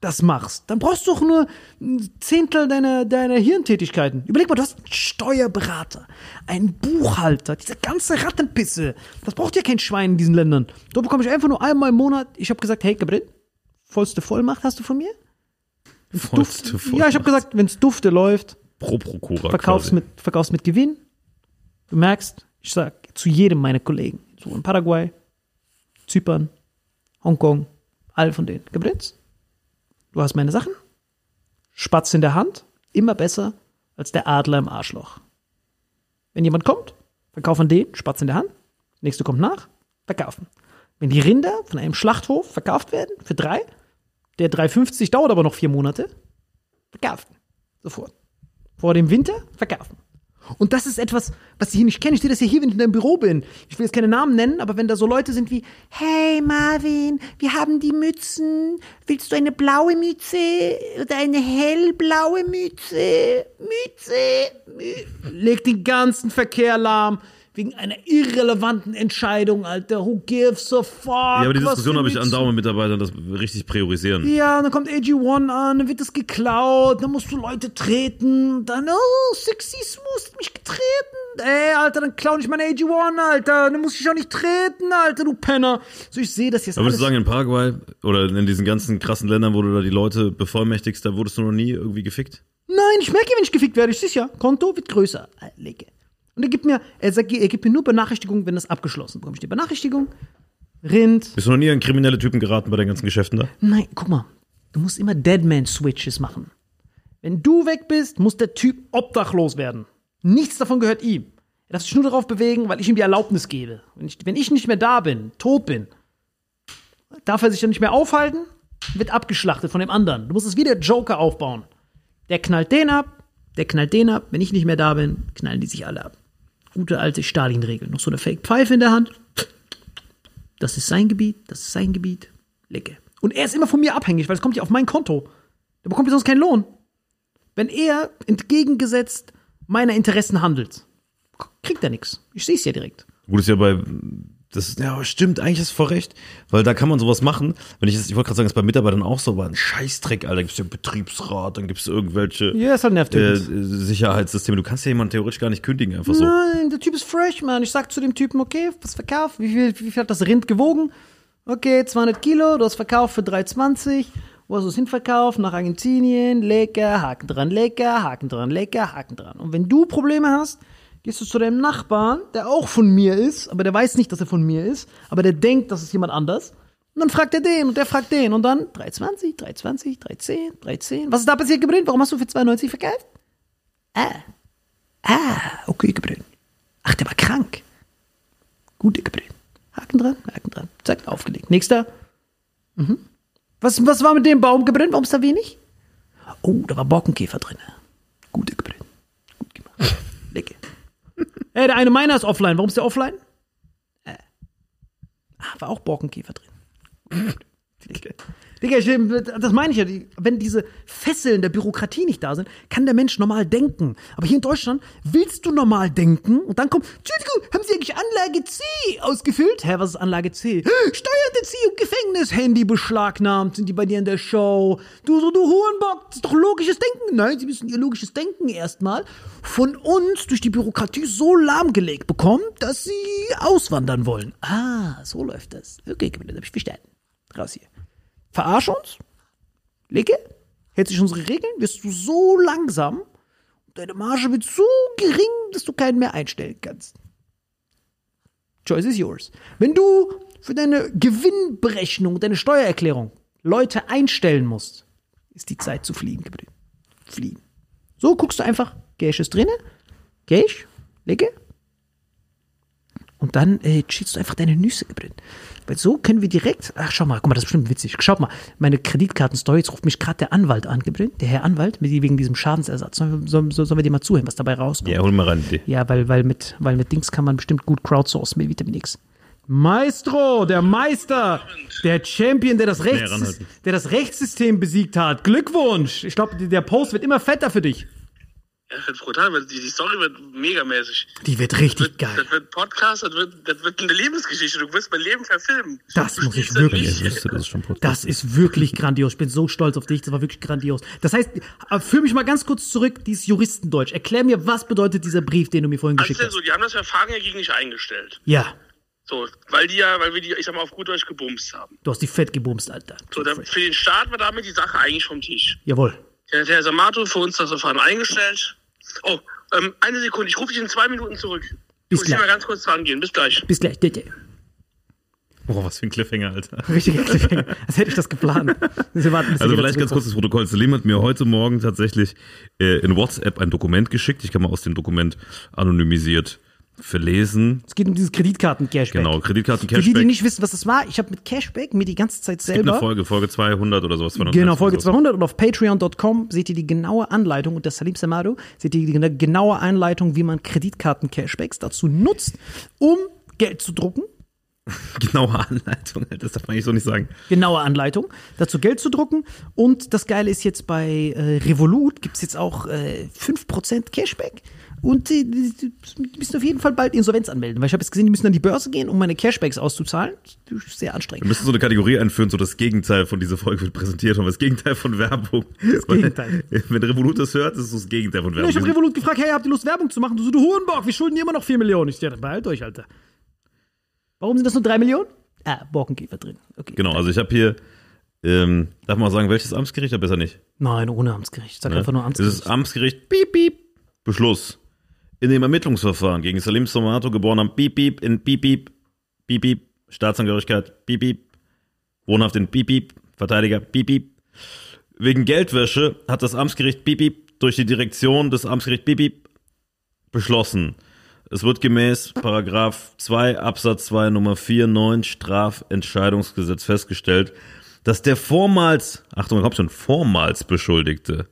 das machst, dann brauchst du doch nur ein Zehntel deiner, deiner Hirntätigkeiten. Überleg mal, du hast einen Steuerberater, einen Buchhalter, diese ganze Rattenpisse. Das braucht ja kein Schwein in diesen Ländern. Da bekomme ich einfach nur einmal im Monat. Ich habe gesagt, hey, Gabriel, vollste Vollmacht hast du von mir? Vollste Duft- Ja, ich habe gesagt, wenn's Dufte läuft, Pro Prokura. verkaufst quasi. mit, verkaufst mit Gewinn. Du merkst, ich sag zu jedem meiner Kollegen, so in Paraguay, Zypern, Hongkong, all von denen. Gebrennt? Du hast meine Sachen, Spatz in der Hand, immer besser als der Adler im Arschloch. Wenn jemand kommt, verkauf an den, Spatz in der Hand, nächste kommt nach, verkaufen. Wenn die Rinder von einem Schlachthof verkauft werden, für drei, der 3,50 dauert aber noch vier Monate, verkaufen. Sofort. Vor dem Winter verkaufen. Und das ist etwas, was ich hier nicht kenne. Ich sehe das ja hier, wenn ich in deinem Büro bin. Ich will jetzt keine Namen nennen, aber wenn da so Leute sind wie, hey Marvin, wir haben die Mützen. Willst du eine blaue Mütze oder eine hellblaue Mütze? Mütze. Mü Leg den ganzen Verkehr lahm. Wegen einer irrelevanten Entscheidung, Alter. Who gives a fuck? Ja, aber die Diskussion habe ich andauernd mit Mitarbeitern, das richtig priorisieren. Ja, und dann kommt AG1 an, dann wird das geklaut, dann musst du Leute treten, dann, oh, Sexismus, hat mich getreten. Ey, Alter, dann klau nicht meine AG1, Alter, dann muss ich auch nicht treten, Alter, du Penner. So, ich sehe das jetzt Aber alles. würdest du sagen, in Paraguay oder in diesen ganzen krassen Ländern, wo du da die Leute bevollmächtigst, da wurdest du noch nie irgendwie gefickt? Nein, ich merke, wenn ich gefickt werde, ich sehe ja, Konto wird größer. Lege. Und er gibt mir, er sagt, er gibt mir nur Benachrichtigung, wenn das abgeschlossen bekomme ich die Benachrichtigung. Rind. Bist du noch nie an kriminelle Typen geraten bei den ganzen Geschäften da? Nein, guck mal, du musst immer Deadman-Switches machen. Wenn du weg bist, muss der Typ obdachlos werden. Nichts davon gehört ihm. Er darf sich nur darauf bewegen, weil ich ihm die Erlaubnis gebe. Wenn ich, wenn ich nicht mehr da bin, tot bin, darf er sich dann nicht mehr aufhalten, wird abgeschlachtet von dem anderen. Du musst es wie der Joker aufbauen. Der knallt den ab, der knallt den ab. Wenn ich nicht mehr da bin, knallen die sich alle ab. Gute alte Stalin-Regel. Noch so eine Fake-Pfeife in der Hand. Das ist sein Gebiet, das ist sein Gebiet. Lecke. Und er ist immer von mir abhängig, weil es kommt ja auf mein Konto. Der bekommt ja sonst keinen Lohn. Wenn er entgegengesetzt meiner Interessen handelt, kriegt er nichts. Ich sehe es ja direkt. Gut, ist ja bei. Das ist, ja, stimmt, eigentlich ist voll recht. Weil da kann man sowas machen. Wenn ich das, ich wollte gerade sagen, das ist bei Mitarbeitern auch so, aber ein Scheißdreck, Alter. Da gibt's ja einen Betriebsrat, dann gibt's irgendwelche Ja, ist halt äh. Sicherheitssysteme. Du kannst ja jemanden theoretisch gar nicht kündigen, einfach so. Nein, der Typ ist fresh, Mann. Ich sag zu dem Typen, okay, was verkauft? Wie viel, wie viel hat das Rind gewogen? Okay, 200 Kilo, du hast verkauft für 3,20. Wo hast du es hinverkauft? Nach Argentinien. Lecker, Haken dran, lecker, Haken dran, lecker, Haken dran. Und wenn du Probleme hast, gehst du zu deinem Nachbarn, der auch von mir ist, aber der weiß nicht, dass er von mir ist, aber der denkt, das ist jemand anders. Und dann fragt er den und der fragt den und dann 3,20, 3,20, 3,10, 3,10. Was ist da passiert, Gebrin? Warum hast du für 2,90 verkauft? Ah. Ah, okay, Gebrin. Ach, der war krank. Gut, Gebrin. Haken dran, Haken dran. Zack, aufgelegt. Nächster. Mhm. Was, was war mit dem Baum gebrannt? Warum ist da wenig? Oh, da war Borkenkäfer drin. Gut, gebrannt. Gut gemacht. Ey, (laughs) der eine meiner ist offline. Warum ist der offline? Äh. Ah, war auch Borkenkäfer drin. (laughs) Digga, ich, das meine ich ja. Wenn diese Fesseln der Bürokratie nicht da sind, kann der Mensch normal denken. Aber hier in Deutschland willst du normal denken und dann kommt, Entschuldigung, haben Sie eigentlich Anlage C ausgefüllt? Hä, was ist Anlage C? (gasps) Steuerhinterziehung, Gefängnis, Handy beschlagnahmt, sind die bei dir in der Show? Du, so, du Hurenbock, das ist doch logisches Denken. Nein, Sie müssen Ihr logisches Denken erstmal von uns durch die Bürokratie so lahmgelegt bekommen, dass Sie auswandern wollen. Ah, so läuft das. Okay, das hab ich verstanden. Raus hier. Verarsch uns? Licke? Hält sich unsere Regeln? Wirst du so langsam und deine Marge wird so gering, dass du keinen mehr einstellen kannst. Choice is yours. Wenn du für deine Gewinnberechnung, deine Steuererklärung Leute einstellen musst, ist die Zeit zu fliegen. Fliegen. So guckst du einfach, Cash ist drinne, Cash, Licke. Und dann äh, cheatst du einfach deine Nüsse, Gabriel. Weil so können wir direkt, ach schau mal, guck mal, das ist bestimmt witzig. Schaut mal, meine Kreditkartenstory, jetzt ruft mich gerade der Anwalt an, Gabriel, der Herr Anwalt, mit, wegen diesem Schadensersatz. Sollen, sollen, sollen wir dir mal zuhören, was dabei rauskommt? Ja, hol mal rein. Die. Ja, weil, weil, mit, weil mit Dings kann man bestimmt gut crowdsourcen mit Vitamin X. Maestro, der Meister, der Champion, der das, Rechts, der das Rechtssystem besiegt hat. Glückwunsch. Ich glaube, der Post wird immer fetter für dich. Ja, das wird brutal, die, die Story wird megamäßig. Die wird Das richtig wird, geil. das wird Podcast, das wird, das wird eine Lebensgeschichte. Du wirst mein Leben verfilmen. Das Du muss ich das wirklich-. Ich wusste, das ist schon Podcast. Das ist wirklich grandios. Ich bin so stolz auf dich. Das war wirklich grandios. Das heißt, äh, führ mich mal ganz kurz zurück, dieses Juristendeutsch. Erklär mir, was bedeutet dieser Brief, den du mir vorhin Also geschickt hast? so, die haben das Verfahren ja gegen dich eingestellt. Ja, So, weil die ja, weil wir die, ich sag mal, auf gut Deutsch gebumst haben. du hast die fett gebumst, Alter. So, da, für den Staat war damit die Sache eigentlich vom Tisch. Jawohl. Der, der Samato für uns das Verfahren eingestellt. Oh, ähm, eine Sekunde, ich rufe dich in zwei Minuten zurück. Bis ich muss hier gleich. mal ganz kurz dran gehen. Bis gleich. Bis gleich. Dede. Boah, was für ein Cliffhanger, Alter. (laughs) Richtiger Cliffhanger. Als hätte ich das geplant. Sie warten, Also vielleicht ganz kurz das Protokoll. Selim hat mir heute Morgen tatsächlich äh, in WhatsApp ein Dokument geschickt. Ich kann mal aus dem Dokument anonymisiert verlesen. Es geht um dieses Kreditkarten-Cashback. Genau, Kreditkarten Für die, die nicht wissen, was das war, ich habe mit Cashback mir die ganze Zeit Es gibt eine selber. Folge, Folge 200 oder sowas. 200 Genau, Folge oder so. 200 und auf patreon.com seht ihr die genaue Anleitung und der Salim Samado seht ihr die genaue Anleitung, wie man Kreditkarten-Cashbacks dazu nutzt, um Geld zu drucken. (laughs) Genaue Anleitung, das darf man eigentlich so nicht sagen. Genaue Anleitung, dazu Geld zu drucken. Und das Geile ist jetzt bei äh, Revolut gibt es jetzt auch äh, 5% Cashback. Und äh, die die müssen auf jeden Fall bald Insolvenz anmelden, weil ich habe jetzt gesehen, die müssen an die Börse gehen, um meine Cashbacks auszuzahlen. Das ist sehr Wir anstrengend. müssen so eine Kategorie einführen, so das Gegenteil von dieser Folge wird präsentiert und das Gegenteil von Werbung. Das Gegenteil. Wenn Revolut das hört, ist es das Gegenteil von Ja, Werbung. ich habe Revolut gefragt, hey, habt ihr Lust, Werbung zu machen? Du so, du Hurenbock, wir schulden dir immer noch 4 Millionen. Ich dachte, behalt euch, Alter. Warum sind das nur 3 Millionen? Ah, Borkenkäfer drin. Okay. genau, also ich habe hier, ähm, darf man auch sagen, welches Amtsgericht? Ja, besser nicht. Nein, ohne Amtsgericht. Sag Ne? einfach nur Amtsgericht. ist Amtsgericht, piep, piep, Beschluss. In dem Ermittlungsverfahren gegen Salim Somato, geboren am Piep, piep, in Piep, piep, piep, piep, Staatsangehörigkeit, piep, piep, wohnhaft in Piep, piep, Verteidiger, piep, piep. Wegen Geldwäsche hat das Amtsgericht piep, piep durch die Direktion des Amtsgerichts piep, piep beschlossen. Es wird gemäß Paragraph 2 Absatz 2 Nummer 4 9 Strafentscheidungsgesetz festgestellt, dass der vormals, Achtung, ich hab schon, vormals Beschuldigte,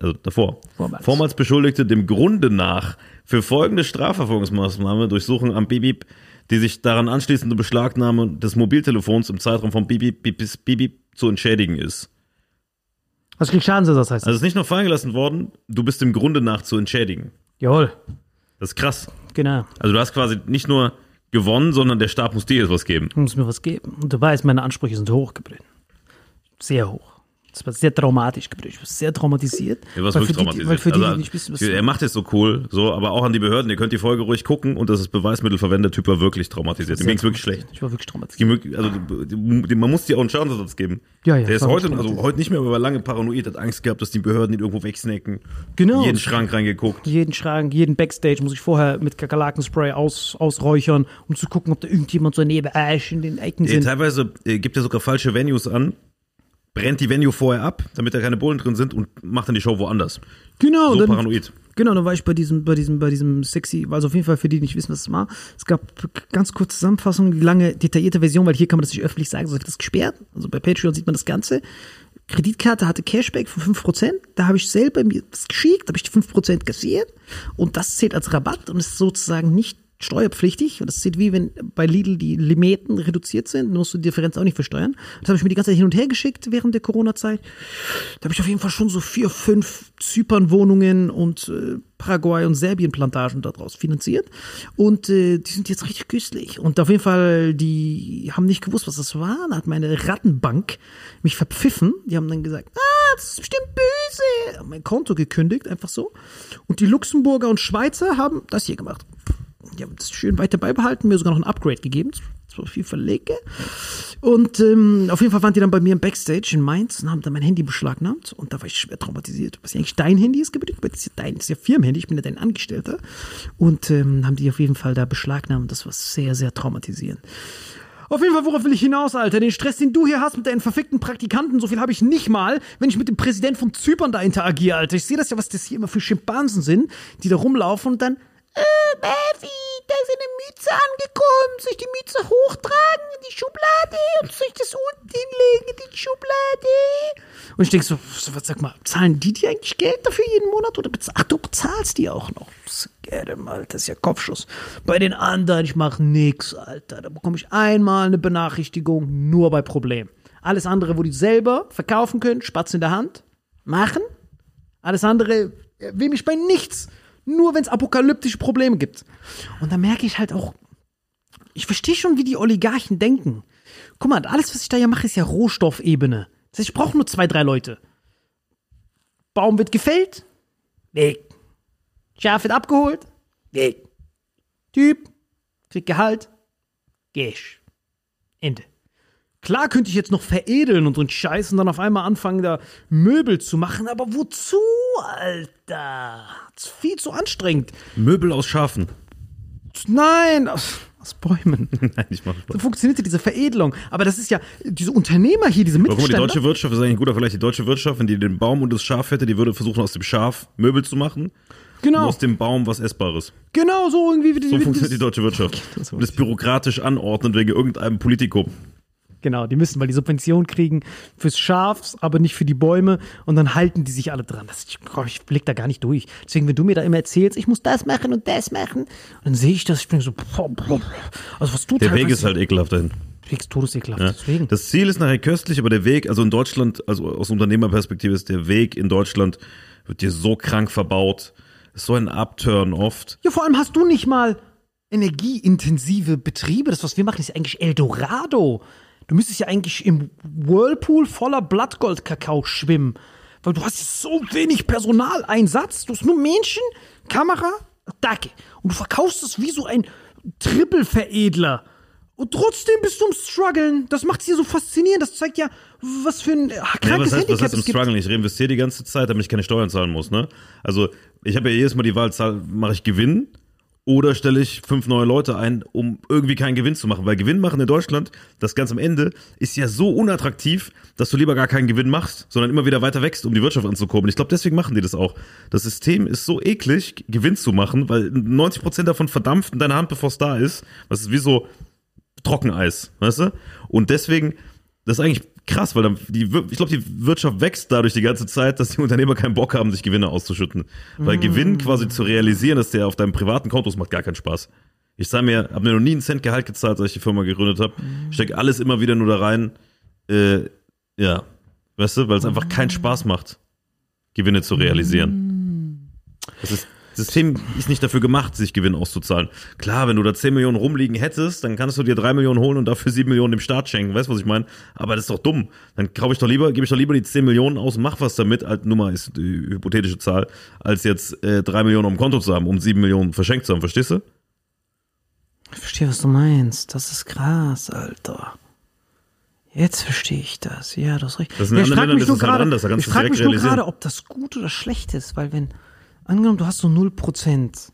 also davor, Vormals. vormals Beschuldigte dem Grunde nach für folgende Strafverfolgungsmaßnahme Durchsuchung am Bibib, die sich daran anschließende Beschlagnahme des Mobiltelefons im Zeitraum von Bibib bis Bibib zu entschädigen ist. Was kriegt Schadensersatz heißt? Also es ist nicht nur fallen gelassen worden, du bist dem Grunde nach zu entschädigen. Jawohl. Das ist krass. Genau. Also du hast quasi nicht nur gewonnen, sondern der Staat muss dir jetzt was geben. Du musst mir was geben. Und du weißt, meine Ansprüche sind hoch geblieben. Sehr hoch. Das war sehr traumatisch. Ich war sehr traumatisiert. Er war wirklich die, traumatisiert. Weil für die, also, die nicht wissen, was er macht es so cool, so, aber auch an die Behörden. Ihr könnt die Folge ruhig gucken und das ist Beweismittel verwendet. Der Typ war wirklich traumatisiert. Dem ging es wirklich schlecht. Ich war wirklich traumatisiert. Also, man muss dir auch einen Schadensersatz geben. Ja, ja, Der ist heute, also heute nicht mehr, aber war lange paranoid, hat Angst gehabt, dass die Behörden ihn irgendwo wegsnacken. Genau. Jeden Schrank reingeguckt. jeden Schrank, jeden Backstage muss ich vorher mit Kakerlakenspray aus, ausräuchern, um zu gucken, ob da irgendjemand so neben Ash in den Ecken sind. teilweise äh, gibt er sogar falsche Venues an, brennt die Venue vorher ab, damit da keine Bullen drin sind und macht dann die Show woanders. Genau, So dann, paranoid. Genau, dann war ich bei diesem, bei diesem, bei diesem sexy, also auf jeden Fall für die, die nicht wissen, was es war. Es gab ganz kurze Zusammenfassung, die lange detaillierte Version, weil hier kann man das nicht öffentlich sagen, sonst wird das gesperrt. Also bei Patreon sieht man das Ganze. Kreditkarte hatte Cashback von 5%. Da habe ich selber mir das geschickt, habe ich die 5% kassiert. Und das zählt als Rabatt und ist sozusagen nicht steuerpflichtig. Und das zählt wie wenn bei Lidl die Limiten reduziert sind, dann musst du die Differenz auch nicht versteuern. Das habe ich mir die ganze Zeit hin und her geschickt während der Corona-Zeit. Da habe ich auf jeden Fall schon so vier, fünf Zypern-Wohnungen und äh, Paraguay- und Serbien-Plantagen daraus finanziert. Und äh, die sind jetzt richtig köstlich. Und auf jeden Fall, die haben nicht gewusst, was das war. Da hat meine Rattenbank mich verpfiffen. Die haben dann gesagt, ah, das ist bestimmt böse. Haben mein Konto gekündigt, einfach so. Und die Luxemburger und Schweizer haben das hier gemacht. Die haben das schön weiter beibehalten, mir sogar noch ein Upgrade gegeben. War viel verlege. Und ähm, auf jeden Fall waren die dann bei mir im Backstage in Mainz und haben dann mein Handy beschlagnahmt. Und da war ich schwer traumatisiert. Was ja eigentlich dein Handy ist, geblieben. Das ist ja dein, ist ja Firmenhandy, ich bin ja dein Angestellter. Und ähm, haben die auf jeden Fall da beschlagnahmt. Das war sehr, sehr traumatisierend. Auf jeden Fall, worauf will ich hinaus, Alter? Den Stress, den du hier hast mit deinen verfickten Praktikanten, so viel habe ich nicht mal, wenn ich mit dem Präsident von Zypern da interagiere, Alter. Ich sehe das ja, was das hier immer für Schimpansen sind, die da rumlaufen und dann, äh, Baby, da ist eine Mütze angekommen. Soll ich die Mütze hochtragen in die Schublade und soll ich das unten hinlegen in die Schublade? Und ich denke so, so, was sag mal, zahlen die dir eigentlich Geld dafür jeden Monat oder Ach, du bezahlst die auch noch. Alter, Alter, das ist ja Kopfschuss. Bei den anderen, ich mache nix, Alter. Da bekomme ich einmal eine Benachrichtigung, nur bei Problem. Alles andere, wo die selber verkaufen können, Spatz in der Hand, machen. Alles andere Er will mich bei nichts. Nur wenn es apokalyptische Probleme gibt. Und da merke ich halt auch, ich verstehe schon, wie die Oligarchen denken. Guck mal, alles, was ich da ja mache, ist ja Rohstoffebene. Das heißt, ich brauche nur zwei, drei Leute. Baum wird gefällt, weg. Schaf wird abgeholt, weg. Typ, kriegt Gehalt, geh ich. Ende. Klar könnte ich jetzt noch veredeln und so einen Scheiß und dann auf einmal anfangen, da Möbel zu machen, aber wozu, Alter? Das ist viel zu anstrengend. Möbel aus Schafen. Nein, aus, aus Bäumen. (laughs) Nein, ich mach So funktioniert ja diese Veredelung. Aber das ist ja, diese Unternehmer hier, diese Aber guck mal, die Mittelständler. deutsche Wirtschaft ist eigentlich ein guter Vergleich. Die deutsche Wirtschaft, wenn die den Baum und das Schaf hätte, die würde versuchen, aus dem Schaf Möbel zu machen. Und genau, aus dem Baum was Essbares. genau so irgendwie. Wie, So wie, funktioniert das- die deutsche Wirtschaft. (laughs) so Und das bürokratisch anordnen wegen irgendeinem Politikum. Genau, die müssen, weil die Subvention kriegen fürs Schaf, aber nicht für die Bäume und dann halten die sich alle dran. Das, ich, ich blick da gar nicht durch. Deswegen, wenn du mir da immer erzählst, ich muss das machen und das machen, dann sehe ich das, ich bin so, also was du Der Weg ist halt ekelhaft dahin. Weg ist todesekelhaft, Ja. deswegen. Das Ziel ist nachher köstlich, aber der Weg, also in Deutschland, also aus Unternehmerperspektive ist der Weg in Deutschland, wird dir so krank verbaut. Ist so ein Upturn oft. Ja, vor allem hast du nicht mal energieintensive Betriebe. Das, was wir machen, ist eigentlich Eldorado. Du müsstest ja eigentlich im Whirlpool voller Blattgoldkakao schwimmen. Weil du hast so wenig Personaleinsatz. Du hast nur Menschen, Kamera, Dacke. Und du verkaufst es wie so ein Triple-Veredler. Und trotzdem bist du am Struggeln. Das macht es hier so faszinierend. Das zeigt ja, was für ein äh, Ja, krankes was heißt, was Handicap heißt im. Struggle? Ich reinvestiere die ganze Zeit, damit ich keine Steuern zahlen muss, ne? Also, ich habe ja jedes Mal die Wahl, mache ich Gewinn oder stelle ich fünf neue Leute ein, um irgendwie keinen Gewinn zu machen. Weil Gewinn machen in Deutschland, das ganz am Ende, ist ja so unattraktiv, dass du lieber gar keinen Gewinn machst, sondern immer wieder weiter wächst, um die Wirtschaft anzukurbeln. Ich glaube, deswegen machen die das auch. Das System ist so eklig, Gewinn zu machen, weil 90% davon verdampft in deiner Hand, bevor es da ist. Das ist wie so Trockeneis, weißt du? Und deswegen, das ist eigentlich krass, weil dann die, ich glaube, die Wirtschaft wächst dadurch die ganze Zeit, dass die Unternehmer keinen Bock haben, sich Gewinne auszuschütten. Weil Gewinn quasi zu realisieren, dass der auf deinem privaten Konto ist, macht gar keinen Spaß. Ich sage mir, habe mir noch nie einen Cent Gehalt gezahlt, als ich die Firma gegründet habe. Stecke alles immer wieder nur da rein. Äh, ja, weißt du, weil es einfach keinen Spaß macht, Gewinne zu realisieren. Das ist System ist nicht dafür gemacht, sich Gewinn auszuzahlen. Klar, wenn du da 10 Millionen rumliegen hättest, dann kannst du dir 3 Millionen holen und dafür 7 Millionen dem Staat schenken. Weißt du, was ich meine? Aber das ist doch dumm. Dann kaufe ich doch lieber, gebe ich doch lieber die 10 Millionen aus und mach was damit, als Nummer ist die hypothetische Zahl, als jetzt äh, 3 Millionen auf dem Konto zu haben, um 7 Millionen verschenkt zu haben. Verstehst du? Ich verstehe, was du meinst. Das ist krass, Alter. Jetzt verstehe ich das. Ja, du hast recht. Das ist ja, ich frage Ländern mich ist nur es halt gerade, anders, ich frage mich nur gerade, ob das gut oder schlecht ist, weil wenn, angenommen, du hast so 0%,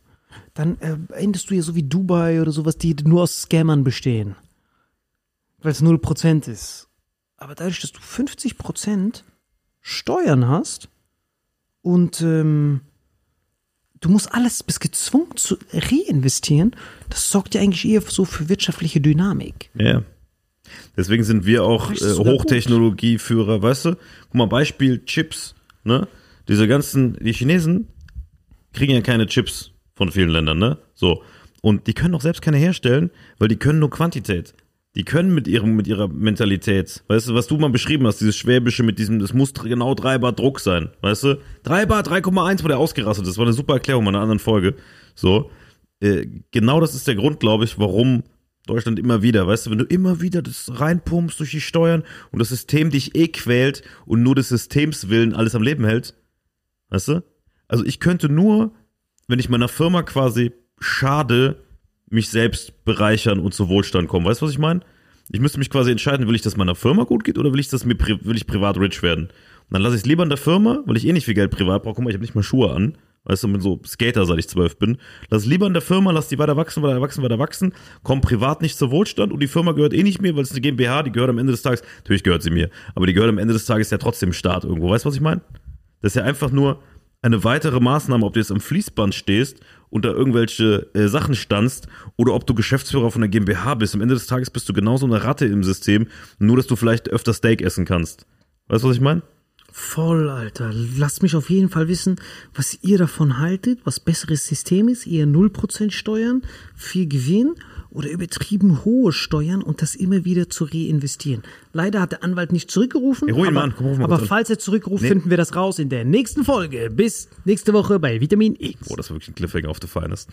dann äh, endest du ja so wie Dubai oder sowas, die nur aus Scammern bestehen. Weil es 0% ist. Aber dadurch, dass du 50% Steuern hast und ähm, du musst alles, bist gezwungen zu reinvestieren, das sorgt ja eigentlich eher so für wirtschaftliche Dynamik. Ja. Deswegen sind wir auch äh. Hochtechnologieführer, weißt du? Guck mal, Beispiel Chips, ne? Diese ganzen, die Chinesen kriegen ja keine Chips von vielen Ländern, ne? So. Und die können auch selbst keine herstellen, weil die können nur Quantität. Die können mit ihrem, mit ihrer Mentalität, weißt du, was du mal beschrieben hast, dieses Schwäbische mit diesem, das muss genau 3 Bar Druck sein, weißt du? 3 Bar, 3,1, wo der ausgerastet ist. Das war eine super Erklärung in einer anderen Folge. So. Äh, genau das ist der Grund, glaube ich, warum Deutschland immer wieder, weißt du, wenn du immer wieder das reinpumpst durch die Steuern und das System dich eh quält und nur des Systems willen alles am Leben hält, weißt du? Also ich könnte nur, wenn ich meiner Firma quasi schade, mich selbst bereichern und zu Wohlstand kommen. Weißt du, was ich meine? Ich müsste mich quasi entscheiden, will ich, dass meiner Firma gut geht oder will ich, dass mir will ich privat rich werden? Und dann lasse ich es lieber in der Firma, weil ich eh nicht viel Geld privat brauche. Guck mal, ich habe nicht mal Schuhe an. Weißt du, bin so Skater, seit ich zwölf bin. Lass es lieber in der Firma, lass die weiter wachsen, weiter wachsen, weiter wachsen, komm privat nicht zu Wohlstand und die Firma gehört eh nicht mir, weil es eine GmbH, die gehört am Ende des Tages, natürlich gehört sie mir, aber die gehört am Ende des Tages ja trotzdem Staat irgendwo. Weißt du, was ich meine? Das ist ja einfach nur eine weitere Maßnahme, ob du jetzt am Fließband stehst und da irgendwelche äh, Sachen standst oder ob du Geschäftsführer von der GmbH bist. Am Ende des Tages bist du genauso eine Ratte im System, nur dass du vielleicht öfter Steak essen kannst. Weißt du, was ich meine? Voll, Alter. Lasst mich auf jeden Fall wissen, was ihr davon haltet, was besseres System ist. Ihr 0% Steuern, viel Gewinn oder übertrieben hohe Steuern und das immer wieder zu reinvestieren. Leider hat der Anwalt nicht zurückgerufen, Hey, ruf ihn aber, mal an. Komm, aber falls er zurückruft, finden wir das raus in der nächsten Folge. Bis nächste Woche bei Vitamin X. Oh, das war wirklich ein Cliffhanger auf the Finest.